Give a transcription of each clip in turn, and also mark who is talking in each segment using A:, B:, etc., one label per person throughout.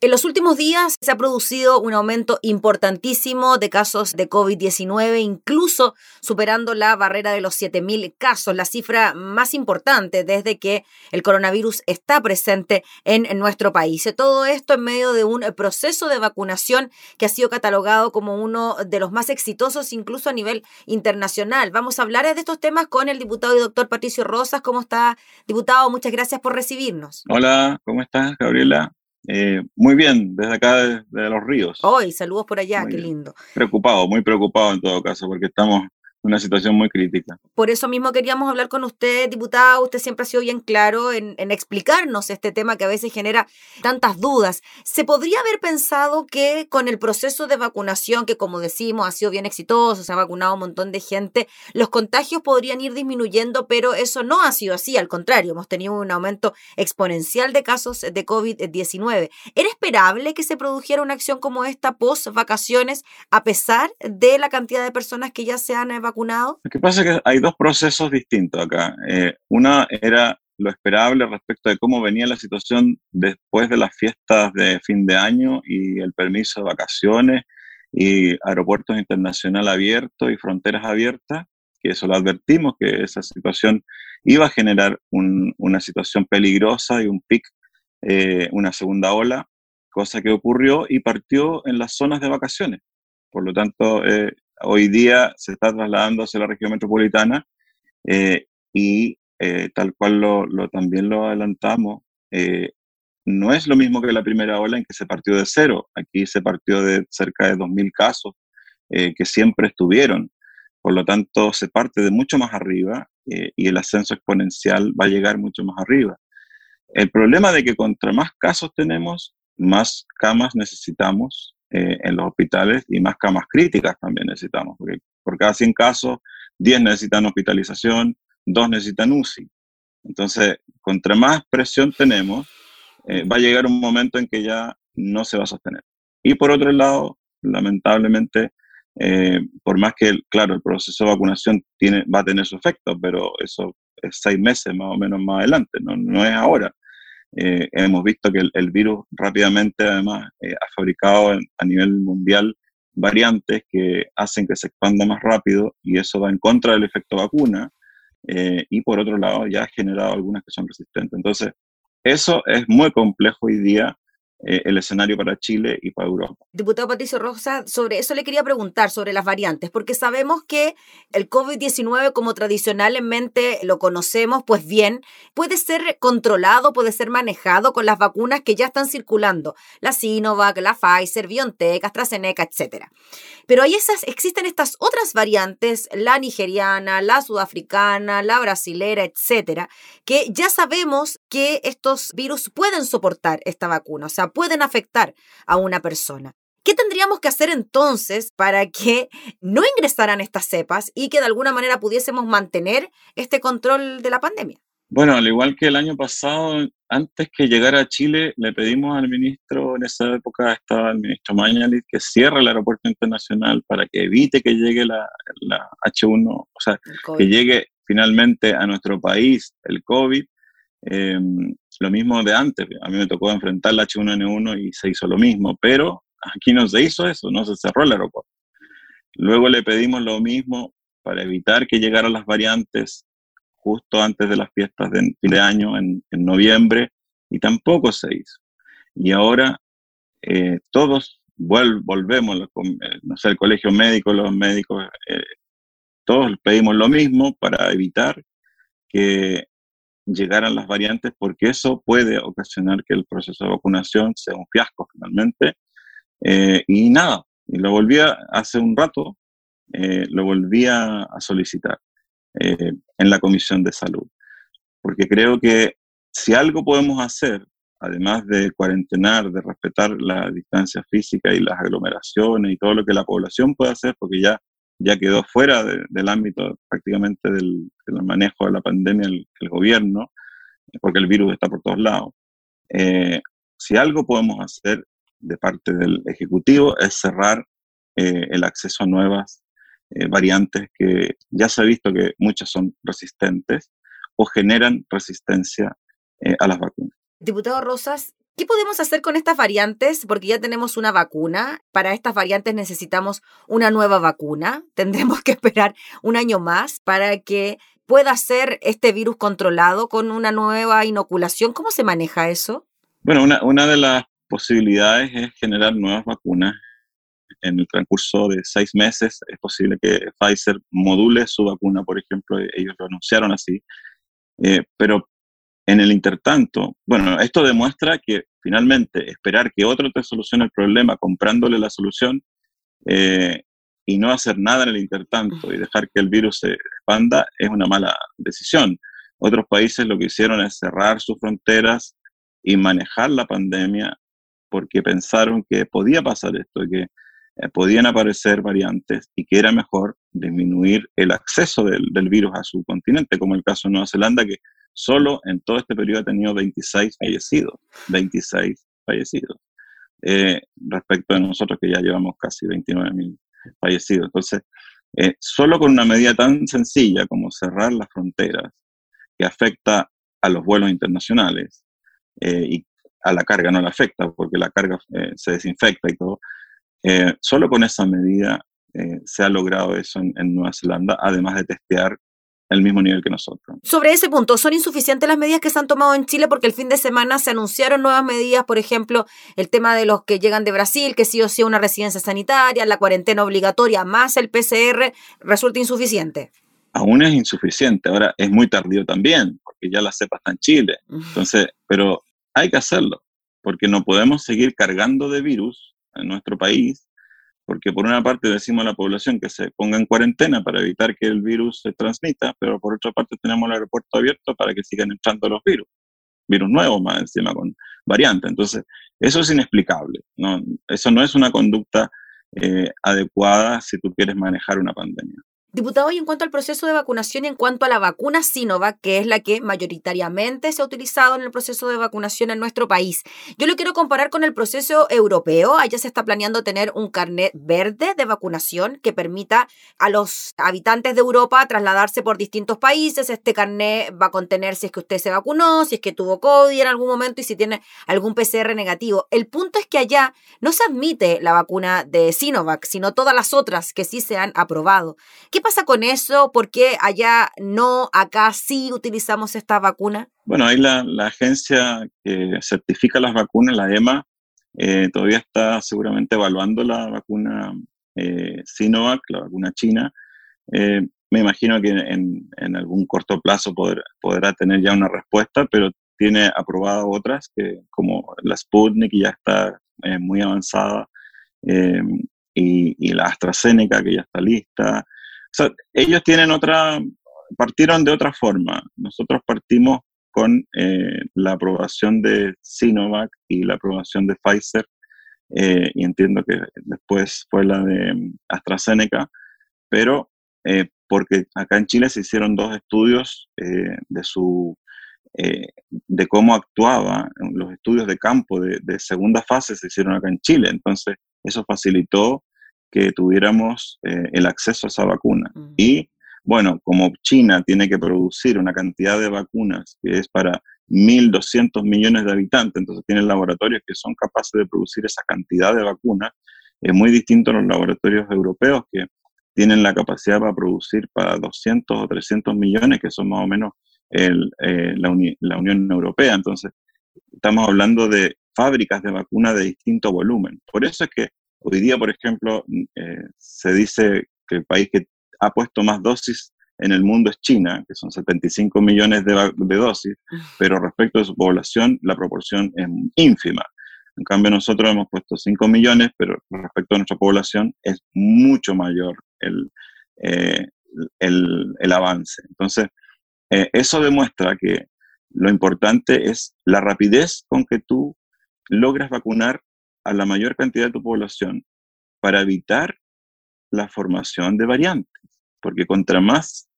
A: En los últimos días se ha producido un aumento importantísimo de casos de COVID-19, incluso superando la barrera de los 7.000 casos, la cifra más importante desde que el coronavirus está presente en, nuestro país. Todo esto en medio de un proceso de vacunación que ha sido catalogado como uno de los más exitosos incluso a nivel internacional. Vamos a hablar de estos temas con el diputado y doctor Patricio Rosas. ¿Cómo está, diputado? Muchas gracias por recibirnos.
B: Hola, ¿cómo estás, Gabriela? Eh, muy bien, desde acá, desde Los Ríos.
A: Hoy, saludos por allá, qué lindo.
B: Preocupado, muy preocupado en todo caso, porque estamos una situación muy crítica.
A: Por eso mismo queríamos hablar con usted, diputado. Usted siempre ha sido bien claro en, explicarnos este tema que a veces genera tantas dudas. ¿Se podría haber pensado que con el proceso de vacunación, que como decimos ha sido bien exitoso, se ha vacunado un montón de gente, los contagios podrían ir disminuyendo, pero eso no ha sido así. Al contrario, hemos tenido un aumento exponencial de casos de COVID-19. ¿Era esperable que se produjera una acción como esta post vacaciones a pesar de la cantidad de personas que ya se han vacunado?
B: Lo que pasa es que hay dos procesos distintos acá. Eh, una era lo esperable respecto de cómo venía la situación después de las fiestas de fin de año y el permiso de vacaciones y aeropuertos internacionales abiertos y fronteras abiertas, que eso lo advertimos, que esa situación iba a generar una situación peligrosa y un pic, eh, una segunda ola, cosa que ocurrió y partió en las zonas de vacaciones. Por lo tanto, eh, hoy día se está trasladando hacia la región metropolitana eh, y eh, tal cual lo, también lo adelantamos, eh, no es lo mismo que la primera ola en que se partió de cero. Aquí se partió de cerca de 2.000 casos que siempre estuvieron. Por lo tanto, se parte de mucho más arriba y el ascenso exponencial va a llegar mucho más arriba. El problema de que contra más casos tenemos, más camas necesitamos eh, en los hospitales y más camas críticas también necesitamos, porque por cada 100 casos, 10 necesitan hospitalización, 2 necesitan UCI. Entonces, contra más presión tenemos, eh, va a llegar un momento en que ya no se va a sostener. Y por otro lado, lamentablemente, eh, por más que, claro, el proceso de vacunación tiene, va a tener su efecto, pero eso es seis meses más o menos más adelante, no, no es ahora. Eh, hemos visto que el, virus rápidamente además eh, ha fabricado a nivel mundial variantes que hacen que se expanda más rápido y eso va en contra del efecto vacuna eh, y por otro lado ya ha generado algunas que son resistentes. Entonces, eso es muy complejo hoy día eh, el escenario para Chile y para Europa.
A: Diputado Patricio Rosa, sobre eso le quería preguntar, sobre las variantes, porque sabemos que el COVID-19, como tradicionalmente lo conocemos, pues bien, puede ser controlado, puede ser manejado con las vacunas que ya están circulando, la Sinovac, la Pfizer, BioNTech, AstraZeneca, etc. Pero hay esas, existen estas otras variantes, la nigeriana, la sudafricana, la brasilera, etcétera, que ya sabemos que estos virus pueden soportar esta vacuna. O sea, pueden afectar a una persona. ¿Qué tendríamos que hacer entonces para que no ingresaran estas cepas y que de alguna manera pudiésemos mantener este control de la pandemia?
B: Bueno, al igual que el año pasado, antes que llegara a Chile, le pedimos al ministro, en esa época estaba el ministro Mañalit, que cierre el aeropuerto internacional para que evite que llegue la, H1, o sea, que llegue finalmente a nuestro país el COVID. Em, lo mismo de antes, a mí me tocó enfrentar la H1N1 y se hizo lo mismo, pero aquí no se hizo eso, no se cerró el aeropuerto. Luego le pedimos lo mismo para evitar que llegaran las variantes justo antes de las fiestas de de año, en, noviembre, y tampoco se hizo. Y ahora eh, todos volvemos, eh, no sé, el colegio médico, los médicos, eh, todos pedimos lo mismo para evitar que llegaran las variantes porque eso puede ocasionar que el proceso de vacunación sea un fiasco finalmente. Eh, y nada, y lo volví a, hace un rato, eh, lo volví a, solicitar eh, en la Comisión de Salud, porque creo que si algo podemos hacer, además de cuarentenar, de respetar la distancia física y las aglomeraciones y todo lo que la población puede hacer, porque ya ya quedó fuera del ámbito prácticamente del, manejo de la pandemia el, gobierno, porque el virus está por todos lados. Eh, si algo podemos hacer de parte del Ejecutivo es cerrar eh, el acceso a nuevas eh, variantes que ya se ha visto que muchas son resistentes o generan resistencia a las vacunas.
A: Diputado Rosas, ¿Qué podemos hacer con estas variantes? Porque ya tenemos una vacuna. Para estas variantes necesitamos una nueva vacuna. Tendremos que esperar un año más para que pueda ser este virus controlado con una nueva inoculación. ¿Cómo se maneja eso?
B: Bueno, una, una de las posibilidades es generar nuevas vacunas. En el transcurso de seis meses es posible que Pfizer module su vacuna, por ejemplo, ellos lo anunciaron así. Eh, pero en el intertanto, bueno, esto demuestra que finalmente esperar que otro te solucione el problema comprándole la solución eh, y no hacer nada en el intertanto y dejar que el virus se expanda es una mala decisión. Otros países lo que hicieron es cerrar sus fronteras y manejar la pandemia porque pensaron que podía pasar esto, que eh, podían aparecer variantes y que era mejor disminuir el acceso del, del, virus a su continente, como el caso de Nueva Zelanda, que solo en todo este periodo ha tenido 26 fallecidos, 26 fallecidos, eh, respecto de nosotros que ya llevamos casi 29 mil fallecidos. Entonces, eh, solo con una medida tan sencilla como cerrar las fronteras, que afecta a los vuelos internacionales eh, y a la carga no le afecta porque la carga se desinfecta y todo, solo con esa medida se ha logrado eso en Nueva Zelanda, además de testear el mismo nivel que nosotros.
A: Sobre ese punto, ¿son insuficientes las medidas que se han tomado en Chile? Porque el fin de semana se anunciaron nuevas medidas, por ejemplo, el tema de los que llegan de Brasil, que sí o sí una residencia sanitaria, la cuarentena obligatoria, más el PCR, ¿resulta insuficiente?
B: Aún es insuficiente, ahora es muy tardío también, porque ya la cepa está en Chile. Entonces, pero hay que hacerlo, porque no podemos seguir cargando de virus en nuestro país porque por una parte decimos a la población que se ponga en cuarentena para evitar que el virus se transmita, pero por otra parte tenemos el aeropuerto abierto para que sigan entrando los virus, virus nuevos más encima con variantes. Entonces, eso es inexplicable, ¿no? eso no es una conducta eh, adecuada si tú quieres manejar una pandemia.
A: Diputado, y en cuanto al proceso de vacunación y en cuanto a la vacuna Sinovac, que es la que mayoritariamente se ha utilizado en el proceso de vacunación en nuestro país, yo lo quiero comparar con el proceso europeo. Allá se está planeando tener un carnet verde de vacunación que permita a los habitantes de Europa trasladarse por distintos países. Este carnet va a contener si es que usted se vacunó, si es que tuvo COVID en algún momento y si tiene algún PCR negativo. El punto es que allá no se admite la vacuna de Sinovac, sino todas las otras que sí se han aprobado. ¿Qué pasa con eso? ¿Por qué allá no, acá sí utilizamos esta vacuna?
B: Bueno, ahí la, agencia que certifica las vacunas, la EMA, eh, todavía está seguramente evaluando la vacuna eh, Sinovac, la vacuna china. Eh, me imagino que en, en algún corto plazo podrá tener ya una respuesta, pero tiene aprobadas otras, que, como la Sputnik, ya está muy avanzada, y, la AstraZeneca, que ya está lista, ellos tienen otra, partieron de otra forma. Nosotros partimos con eh, la aprobación de Sinovac y la aprobación de Pfizer, eh, y entiendo que después fue la de mm, AstraZeneca, pero eh, porque acá en Chile se hicieron dos estudios de su de cómo actuaba, los estudios de campo de, segunda fase se hicieron acá en Chile, entonces eso facilitó que tuviéramos eh, el acceso a esa vacuna. Y bueno, como China tiene que producir una cantidad de vacunas que es para 1.200 millones de habitantes, entonces tienen laboratorios que son capaces de producir esa cantidad de vacunas, es muy distinto a los laboratorios europeos que tienen la capacidad para producir para 200 o 300 millones, que son más o menos el, eh, la, la Unión Europea. Entonces, estamos hablando de fábricas de vacunas de distinto volumen. Por eso es que Hoy día, por ejemplo, eh, se dice que el país que ha puesto más dosis en el mundo es China, que son 75 millones de, dosis, pero respecto a su población la proporción es ínfima. En cambio, nosotros hemos puesto 5 millones, pero respecto a nuestra población es mucho mayor el, eh, el, avance. Entonces, eh, eso demuestra que lo importante es la rapidez con que tú logras vacunar a la mayor cantidad de tu población para evitar la formación de variantes, porque contra más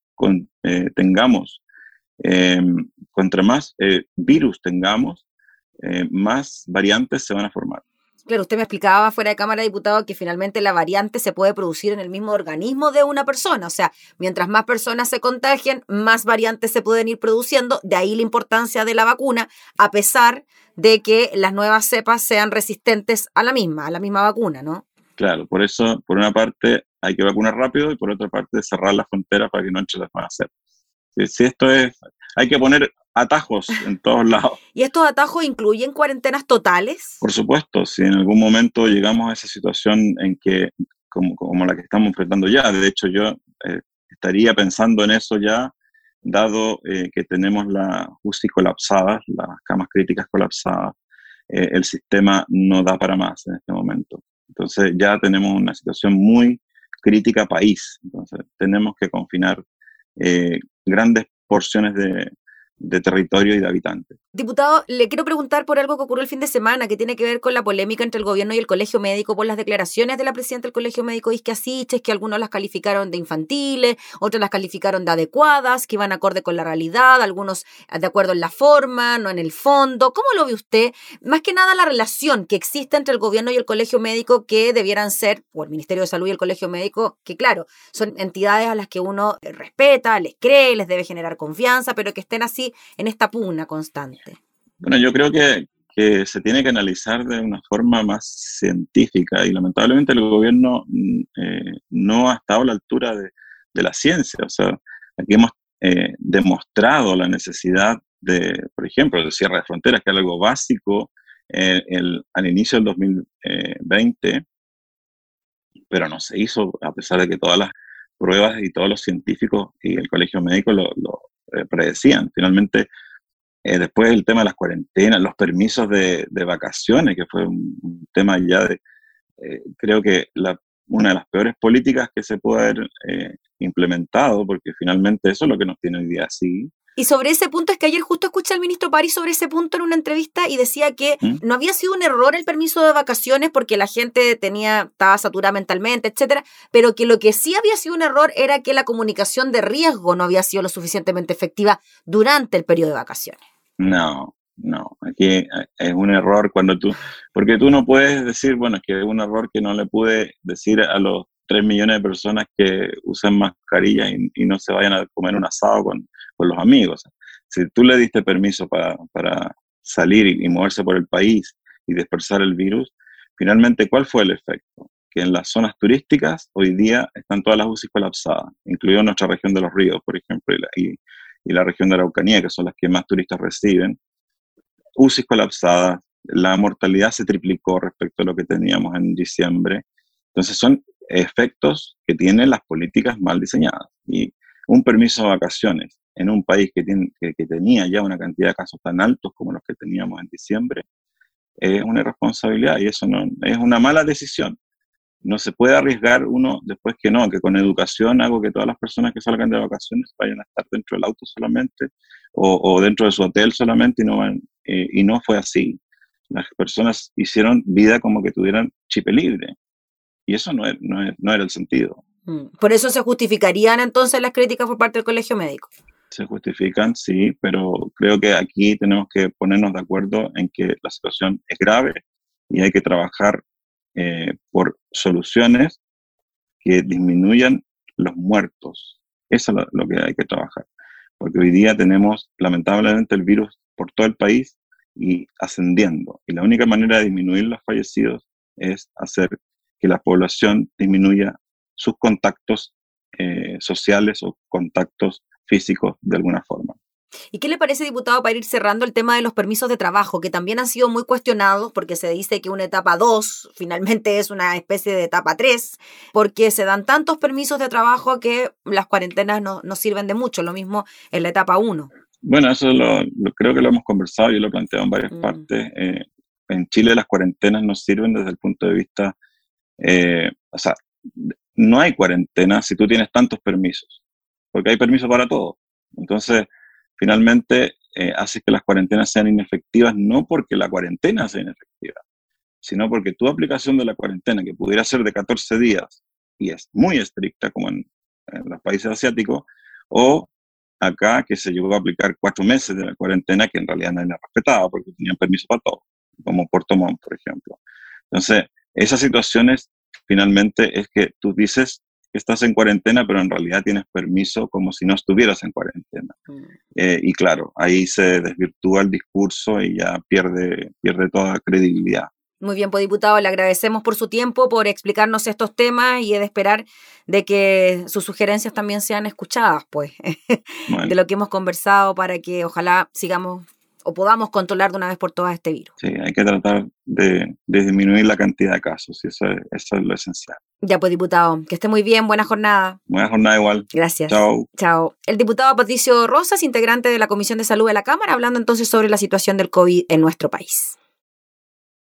B: eh, tengamos, em, contra más eh, virus tengamos, eh, más variantes se van a formar.
A: Claro, usted me explicaba fuera de Cámara de Diputados que finalmente la variante se puede producir en el mismo organismo de una persona. O sea, mientras más personas se contagien, más variantes se pueden ir produciendo. De ahí la importancia de la vacuna, a pesar de que las nuevas cepas sean resistentes a la misma, a la misma vacuna, ¿no?
B: Claro, por eso, por una parte, hay que vacunar rápido y por otra parte, cerrar las fronteras para que no entre las nuevas cepas. Si, esto es, hay que poner atajos en todos lados.
A: ¿Y estos atajos incluyen cuarentenas totales?
B: Por supuesto, si en algún momento llegamos a esa situación en que, como, como la que estamos enfrentando ya, de hecho yo eh, estaría pensando en eso ya, dado eh, que tenemos la UCI colapsada, las camas críticas colapsadas, eh, el sistema no da para más en este momento. Entonces ya tenemos una situación muy crítica país. Entonces tenemos que confinar grandes porciones de, de territorio y de habitantes.
A: Diputado, le quiero preguntar por algo que ocurrió el fin de semana, que tiene que ver con la polémica entre el gobierno y el colegio médico por las declaraciones de la presidenta del colegio médico Isque Asiches, que algunos las calificaron de infantiles, otros las calificaron de adecuadas, que iban acorde con la realidad, algunos de acuerdo en la forma, no en el fondo. ¿Cómo lo ve usted? Más que nada la relación que existe entre el gobierno y el colegio médico que debieran ser, o el Ministerio de Salud y el colegio médico, que claro, son entidades a las que uno respeta, les cree, les debe generar confianza, pero que estén así en esta pugna constante?
B: Bueno, yo creo que, que se tiene que analizar de una forma más científica y lamentablemente el gobierno mm, eh, no ha estado a la altura de, de, la ciencia. O sea, aquí hemos eh, demostrado la necesidad de, por ejemplo, el cierre de fronteras, que es algo básico eh, el, al inicio del 2020, pero no se hizo a pesar de que todas las pruebas y todos los científicos y el colegio médico lo, lo, eh, predecían. Finalmente, eh, después el tema de las cuarentenas, los permisos de, vacaciones, que fue un, tema ya de, eh, creo que la, una de las peores políticas que se puede haber implementado, porque finalmente eso es lo que nos tiene hoy día así,
A: y sobre ese punto es que ayer justo escuché al ministro París sobre ese punto en una entrevista y decía que ¿Mm? no había sido un error el permiso de vacaciones porque la gente tenía estaba saturada mentalmente, etcétera, pero que lo que sí había sido un error era que la comunicación de riesgo no había sido lo suficientemente efectiva durante el periodo de vacaciones.
B: No, no, aquí es un error cuando tú, porque tú no puedes decir, bueno, es que es un error que no le pude decir a los 3 millones de personas que usan mascarilla y, no se vayan a comer un asado con, con, los amigos. Si tú le diste permiso para, para salir y, moverse por el país y dispersar el virus, finalmente, ¿cuál fue el efecto? Que en las zonas turísticas hoy día están todas las UCI colapsadas, incluido nuestra región de los ríos, por ejemplo, y la, y, y la región de Araucanía, que son las que más turistas reciben. UCI colapsadas, la mortalidad se triplicó respecto a lo que teníamos en diciembre. Entonces son efectos que tienen las políticas mal diseñadas. Y un permiso de vacaciones en un país que, tiene, que, tenía ya una cantidad de casos tan altos como los que teníamos en diciembre, es una irresponsabilidad y eso no, es una mala decisión. No se puede arriesgar uno después que no, que con educación hago que todas las personas que salgan de vacaciones vayan a estar dentro del auto solamente o, dentro de su hotel solamente y no, van, eh, y no fue así. Las personas hicieron vida como que tuvieran chip libre. Y eso no, no, era el sentido.
A: Mm. Por eso se justificarían entonces las críticas por parte del colegio médico.
B: Se justifican, sí, pero creo que aquí tenemos que ponernos de acuerdo en que la situación es grave y hay que trabajar eh, por soluciones que disminuyan los muertos. Eso es lo, que hay que trabajar. Porque hoy día tenemos lamentablemente el virus por todo el país y ascendiendo. Y la única manera de disminuir los fallecidos es hacer que la población disminuya sus contactos eh, sociales o contactos físicos de alguna forma.
A: ¿Y qué le parece, diputado, para ir cerrando el tema de los permisos de trabajo, que también han sido muy cuestionados porque se dice que una etapa 2 finalmente es una especie de etapa 3, porque se dan tantos permisos de trabajo que las cuarentenas no, no sirven de mucho, lo mismo en la etapa 1?
B: Bueno, eso lo, creo que lo hemos conversado, yo lo he planteado en varias mm. partes. Eh, en Chile las cuarentenas no sirven desde el punto de vista eh, o sea, no hay cuarentena si tú tienes tantos permisos, porque hay permisos para todo. Entonces, finalmente, eh, hace que las cuarentenas sean inefectivas no porque la cuarentena sea inefectiva, sino porque tu aplicación de la cuarentena, que pudiera ser de 14 días y es muy estricta como en, los países asiáticos, o acá que se llegó a aplicar cuatro meses de la cuarentena que en realidad nadie la respetaba porque tenían permiso para todo, como Puerto Montt, por ejemplo. Entonces, esas situaciones finalmente es que tú dices, que estás en cuarentena, pero en realidad tienes permiso como si no estuvieras en cuarentena. Mm. Eh, y claro, ahí se desvirtúa el discurso y ya pierde, pierde toda credibilidad.
A: Muy bien, pues diputado, le agradecemos por su tiempo, por explicarnos estos temas y he de esperar de que sus sugerencias también sean escuchadas, pues, de lo que hemos conversado para que ojalá sigamos o podamos controlar de una vez por todas este virus.
B: Sí, hay que tratar de, disminuir la cantidad de casos y eso, eso es lo esencial.
A: Ya pues, diputado, que esté muy bien, buena jornada.
B: Buena jornada igual.
A: Gracias.
B: Chao.
A: Chao. El diputado Patricio Rosas, integrante de la Comisión de Salud de la Cámara, hablando entonces sobre la situación del COVID en nuestro país.